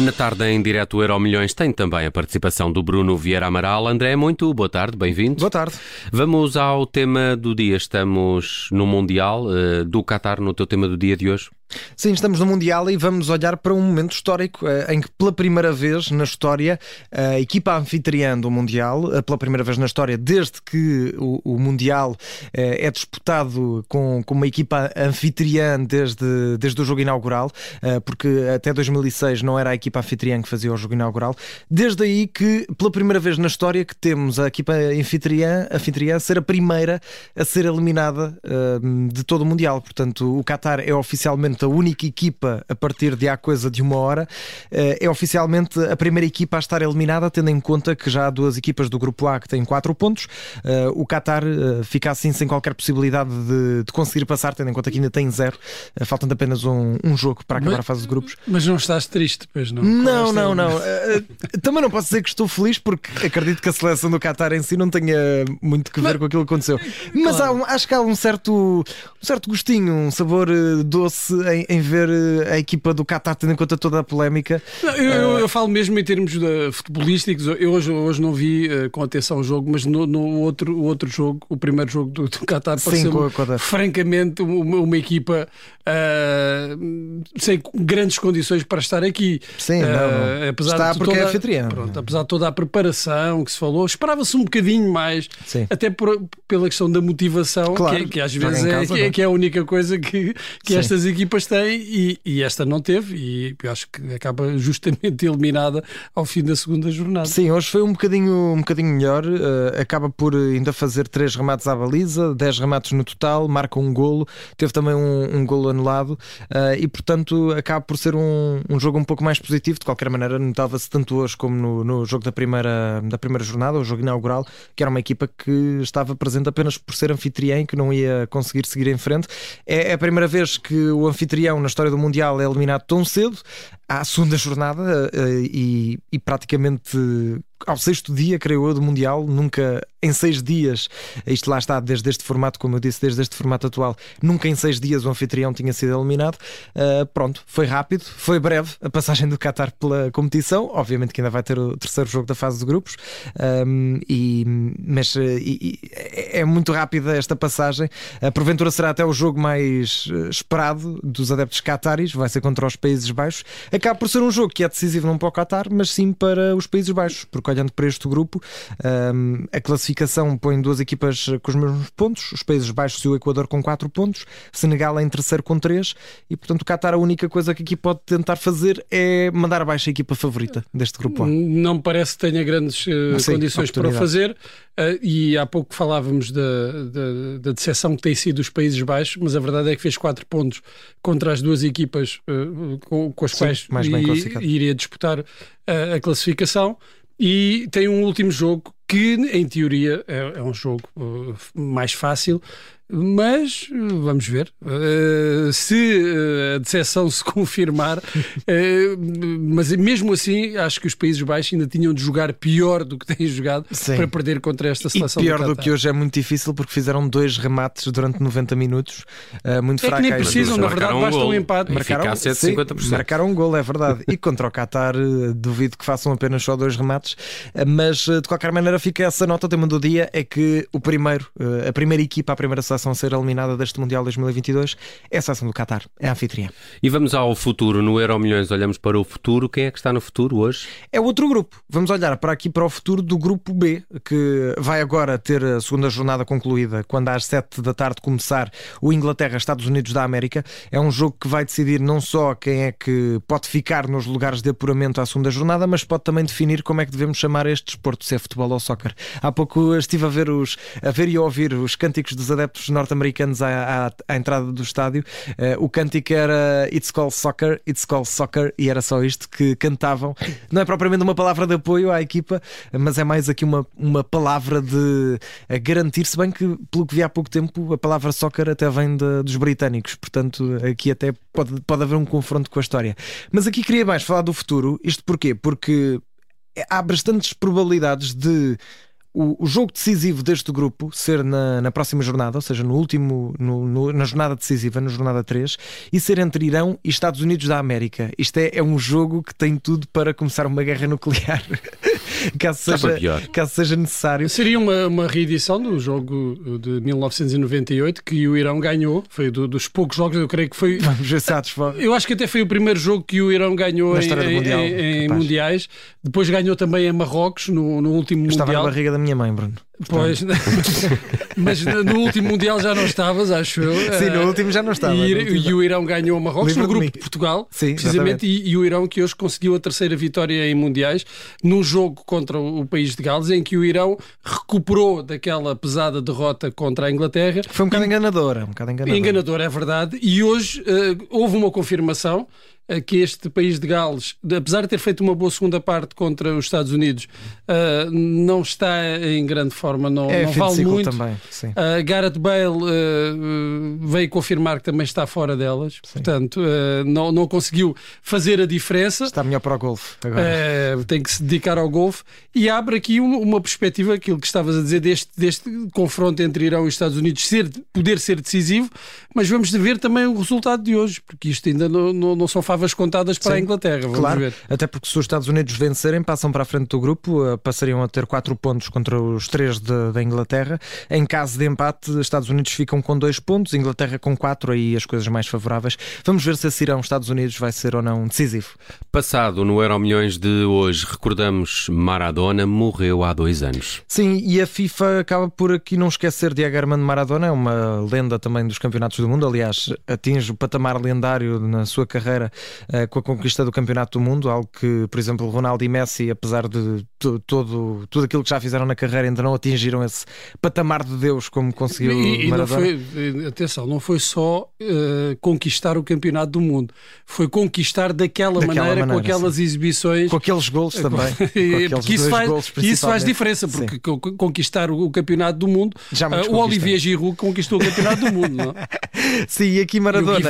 Na tarde em direto Euro Milhões tem também a participação do Bruno Vieira Amaral. André, muito boa tarde, bem-vindo. Boa tarde. Vamos ao tema do dia. Estamos no Mundial uh, do Qatar, no teu tema do dia de hoje. Sim, estamos no Mundial e vamos olhar para um momento histórico eh, em que, pela primeira vez na história, a equipa anfitriã do Mundial, eh, pela primeira vez na história, desde que o, o Mundial eh, é disputado com, com uma equipa anfitriã desde, desde o jogo inaugural, porque até 2006 não era a equipa anfitriã que fazia o jogo inaugural, desde aí que, pela primeira vez na história, que temos a equipa anfitriã, anfitriã ser a primeira a ser eliminada de todo o Mundial. Portanto, o Qatar é oficialmente a única equipa a partir de há coisa de uma hora. Eh, é oficialmente a primeira equipa a estar eliminada, tendo em conta que já há duas equipas do grupo A que têm quatro pontos. Eh, o Qatar eh, fica assim sem qualquer possibilidade de, de conseguir passar, tendo em conta que ainda tem zero, faltando apenas um, um jogo para acabar mas, a fase de grupos. Mas não estás triste, pois não? Não, não, não. Também não posso dizer que estou feliz porque acredito que a seleção do Qatar em si não tenha muito que ver mas, com aquilo que aconteceu. Mas claro. há, acho que há um certo, um certo gostinho, um sabor doce em, em, ver eh, a equipa do Qatar, tendo em conta toda a polémica. Não, eu, eu, eh, eu, falo mesmo em termos de, futebolísticos. Eu hoje, hoje não vi uh, com atenção o jogo, mas no, no outro, o outro jogo, o primeiro jogo do, do Qatar, pareceu francamente uma, uma equipa uh, sem grandes condições para estar aqui. Sim, uh, apesar está de porque toda, é anfitrião. Pronto, apesar de toda a preparação que se falou, esperava-se um bocadinho mais, Sim. até por, pela questão da motivação, claro, que, que, às vezes é, casa, que, é, que, é, a única coisa que, que estas equipas têm e, e, esta não teve, e eu acho que acaba justamente eliminada ao fim da segunda jornada. Sim, hoje foi um bocadinho, um bocadinho melhor, uh, acaba por ainda fazer três remates à baliza, dez remates no total, marca um golo, teve também um, um golo anulado uh, e, portanto, acaba por ser um, um jogo um pouco mais positivo. De qualquer maneira, notava-se tanto hoje como no, no jogo da primeira, da primeira jornada, o jogo inaugural, que era uma equipa que estava presente apenas por ser anfitriã e que não ia conseguir seguir em frente. É, é a primeira vez que o anfitrião na história do Mundial é eliminado tão cedo à segunda jornada uh, e, e, praticamente ao sexto dia, creio eu, do Mundial, nunca em seis dias, isto lá está, desde este formato, como eu disse, desde este formato atual, nunca em seis dias o anfitrião tinha sido eliminado. Uh, pronto, foi rápido, foi breve a passagem do Qatar pela competição. Obviamente que ainda vai ter o terceiro jogo da fase de grupos, um, e, mas uh, e, é muito rápida esta passagem. Uh, porventura será até o jogo mais esperado dos adeptos qataris, vai ser contra os Países Baixos. Acaba por ser um jogo que é decisivo não para o Qatar, mas sim para os Países Baixos, porque olhando para este grupo, um, a classificação põe duas equipas com os mesmos pontos, os Países Baixos e o Equador com 4 pontos, Senegal em terceiro com 3, e portanto o Qatar a única coisa que aqui pode tentar fazer é mandar abaixo a equipa favorita deste grupo A. Não parece que tenha grandes uh, Sim, condições para fazer, uh, e há pouco falávamos da, da, da decepção que tem sido os Países Baixos, mas a verdade é que fez 4 pontos contra as duas equipas uh, com, com, as Sim, quais iria disputar a classificação. E tem um último jogo que, em teoria, é, é um jogo uh, mais fácil, mas vamos ver uh, se uh, a decepção se confirmar. Uh, mas mesmo assim, acho que os Países Baixos ainda tinham de jogar pior do que têm jogado Sim. para perder contra esta seleção. E pior do, do, que hoje é muito difícil porque fizeram dois remates durante 90 minutos, muito é fracos. nem precisam, na verdade, um basta um empate. Marcaram, 50%. marcaram um gol, é verdade. E contra o Qatar, duvido que façam apenas só dois remates, mas de qualquer maneira fica essa nota. O tema do dia é que o primeiro, a primeira equipa, a primeira seleção seleção a ser eliminada deste Mundial 2022 é a seleção do Qatar, é a anfitriã. E vamos ao futuro, no Euro Milhões olhamos para o futuro, quem é que está no futuro hoje? É outro grupo, vamos olhar para aqui para o futuro do grupo B, que vai agora ter a segunda jornada concluída, quando às 7 da tarde começar o Inglaterra-Estados Unidos da América. É um jogo que vai decidir não só quem é que pode ficar nos lugares de apuramento à segunda jornada, mas pode também definir como é que devemos chamar este desporto, se é futebol ou soccer. Há pouco estive a ver, os, a ver e a ouvir os cânticos dos adeptos norte-americanos à, à, à, entrada do estádio. Uh, o cântico era It's Called Soccer, It's Called Soccer, e era só isto que cantavam. Não é propriamente uma palavra de apoio à equipa, mas é mais aqui uma, uma palavra de garantir, se bem que, pelo que vi há pouco tempo, a palavra soccer até vem de, dos britânicos, portanto, aqui até pode, pode haver um confronto com a história. Mas aqui queria mais falar do futuro, isto porquê? Porque há bastantes probabilidades de o, o, jogo decisivo deste grupo ser na, na próxima jornada, ou seja, no último, no, no, na jornada decisiva, na jornada 3, e ser entre Irão e Estados Unidos da América. Isto é, é um jogo que tem tudo para começar uma guerra nuclear. caso, seja, caso seja necessário. Seria uma, uma reedição do jogo de 1998 que o Irão ganhou. Foi do, dos poucos jogos, eu creio que foi. Vamos ver Eu acho que até foi o primeiro jogo que o Irão ganhou em, mundial, em, em mundiais. Depois ganhou também em Marrocos no, no último eu Mundial. Estava na barriga da minha mãe, Bruno. Pois, mas no último Mundial já não estavas, acho eu. Sim, no último já não estava. E, e o Irão ganhou o Marrocos no grupo de Portugal, Sim, precisamente, e, e, o Irão que hoje conseguiu a terceira vitória em Mundiais, num jogo contra o país de Gales, em que o Irão recuperou daquela pesada derrota contra a Inglaterra. Foi um bocado enganadora. Um bocado enganadora. enganadora, é verdade. E hoje uh, houve uma confirmação que este país de Gales, apesar de ter feito uma boa segunda parte contra os Estados Unidos, uh, não está em grande forma, não, é, não vale muito. Também, uh, Gareth Bale uh, veio confirmar que também está fora delas, sim. portanto, não, não conseguiu fazer a diferença. Está melhor para o golfe agora. tem que se dedicar ao golfe e abre aqui uma, uma, perspectiva, aquilo que estavas a dizer, deste, deste confronto entre Irão e Estados Unidos ser, poder ser decisivo, mas vamos ver também o resultado de hoje, porque isto ainda não, não, não são favas contadas para Sim, a Inglaterra. Vamos claro, ver. até porque se os Estados Unidos vencerem, passam para a frente do grupo, eh, passariam a ter 4 pontos contra os 3 da Inglaterra. Em caso de empate, os Estados Unidos ficam com 2 pontos, Inglaterra com 4, aí as coisas mais favoráveis. Vamos ver se esse Irão Estados Unidos vai ser ou não decisivo. Passado no Euro Milhões de hoje, recordamos Maradona morreu há dois anos. Sim, e a FIFA acaba por aqui não esquecer Diego Armando Maradona, é uma lenda também dos campeonatos do mundo, aliás, atinge o patamar lendário na sua carreira uh, com a conquista do Campeonato do Mundo, algo que, por exemplo, Ronaldo e Messi, apesar de todo, tudo aquilo que já fizeram na carreira, ainda não atingiram esse patamar de Deus como conseguiu e, e Maradona. Não foi, atenção, não foi só uh, conquistar o Campeonato do Mundo, foi conquistar daquela, daquela maneira, maneira, com aquelas sim. exibições. Com aqueles gols também. porque isso faz, gols, isso faz diferença, porque sim. conquistar o, Campeonato do Mundo, uh, o Olivier Giroud conquistou o Campeonato do Mundo, não? Sim, e aqui Maradona. E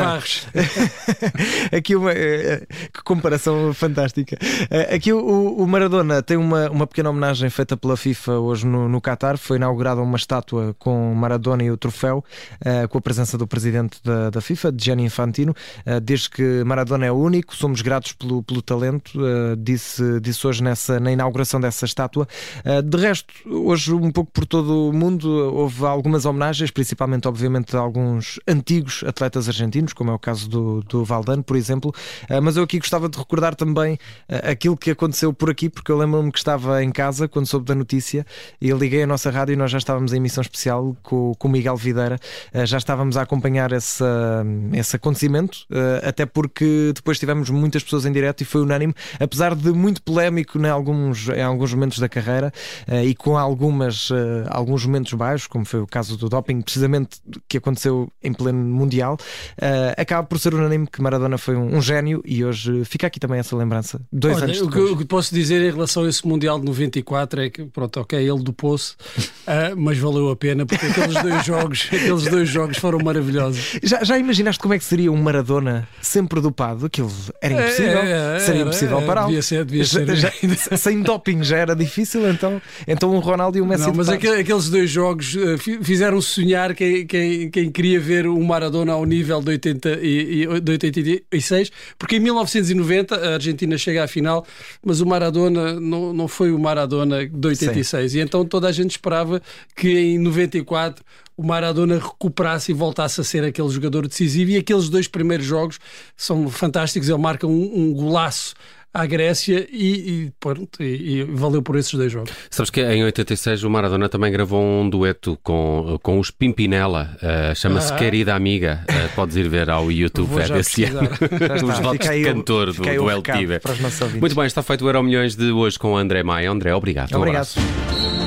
aqui uma eh, que comparação fantástica. Eh, aqui o, o, Maradona tem uma, uma pequena homenagem feita pela FIFA hoje no, no Qatar. Foi inaugurada uma estátua com Maradona e o troféu, com a presença do presidente da, da FIFA, Gianni Infantino. Desde que Maradona é único, somos gratos pelo, pelo talento, disse, disse hoje nessa, na inauguração dessa estátua. de resto, hoje, um pouco por todo o mundo, houve algumas homenagens, principalmente, obviamente, alguns antigos atletas argentinos, como é o caso do, do Valdano, por exemplo. Uh, mas eu aqui gostava de recordar também uh, aquilo que aconteceu por aqui, porque eu lembro-me que estava em casa quando soube da notícia e liguei a nossa rádio e nós já estávamos em emissão especial com, o Miguel Videira, uh, já estávamos a acompanhar esse, esse acontecimento, até porque depois tivemos muitas pessoas em direto e foi unânime, apesar de muito polémico em alguns, em alguns momentos da carreira e com algumas, alguns momentos baixos, como foi o caso do doping, precisamente que aconteceu em pleno Mundial, acaba por ser unânime que Maradona foi um, um gênio e hoje fica aqui também essa lembrança. Dois Olha, anos depois. O que posso dizer em relação a esse Mundial de 94 é que, pronto, ok, ele dopou-se, uh, mas valeu a pena porque aqueles dois jogos, aqueles dois jogos foram maravilhosos. Já, já imaginaste como é que seria um Maradona sempre dopado? Aquilo era é, impossível, é, é, seria impossível para devia ser, devia ser. Já, sem doping já era difícil, então, então um Ronaldo e um Messi. Não, mas aqueles dois jogos uh, fizeram sonhar quem, quem, quem queria ver o Maradona ao nível de, 80 e, de 86, porque em 1990 a Argentina chega à final, mas o Maradona não, não foi o Maradona de 86. Sim. E então toda a gente esperava que em 94 o Maradona recuperasse e voltasse a ser aquele jogador decisivo. E aqueles dois primeiros jogos são fantásticos. Ele marca um, um golaço à Grécia e, e, pronto, e, e, valeu por esses dois jogos. Sabes que em 86 o Maradona também gravou um dueto com, com os Pimpinela, uh, chama-se ah. Querida Amiga. Uh, podes ir ver ao YouTube é desse ano. os votos de cantor do, do El Tive. Muito bem, está feito o Euro Milhões de hoje com o André Maia. André, obrigado. Obrigado. Um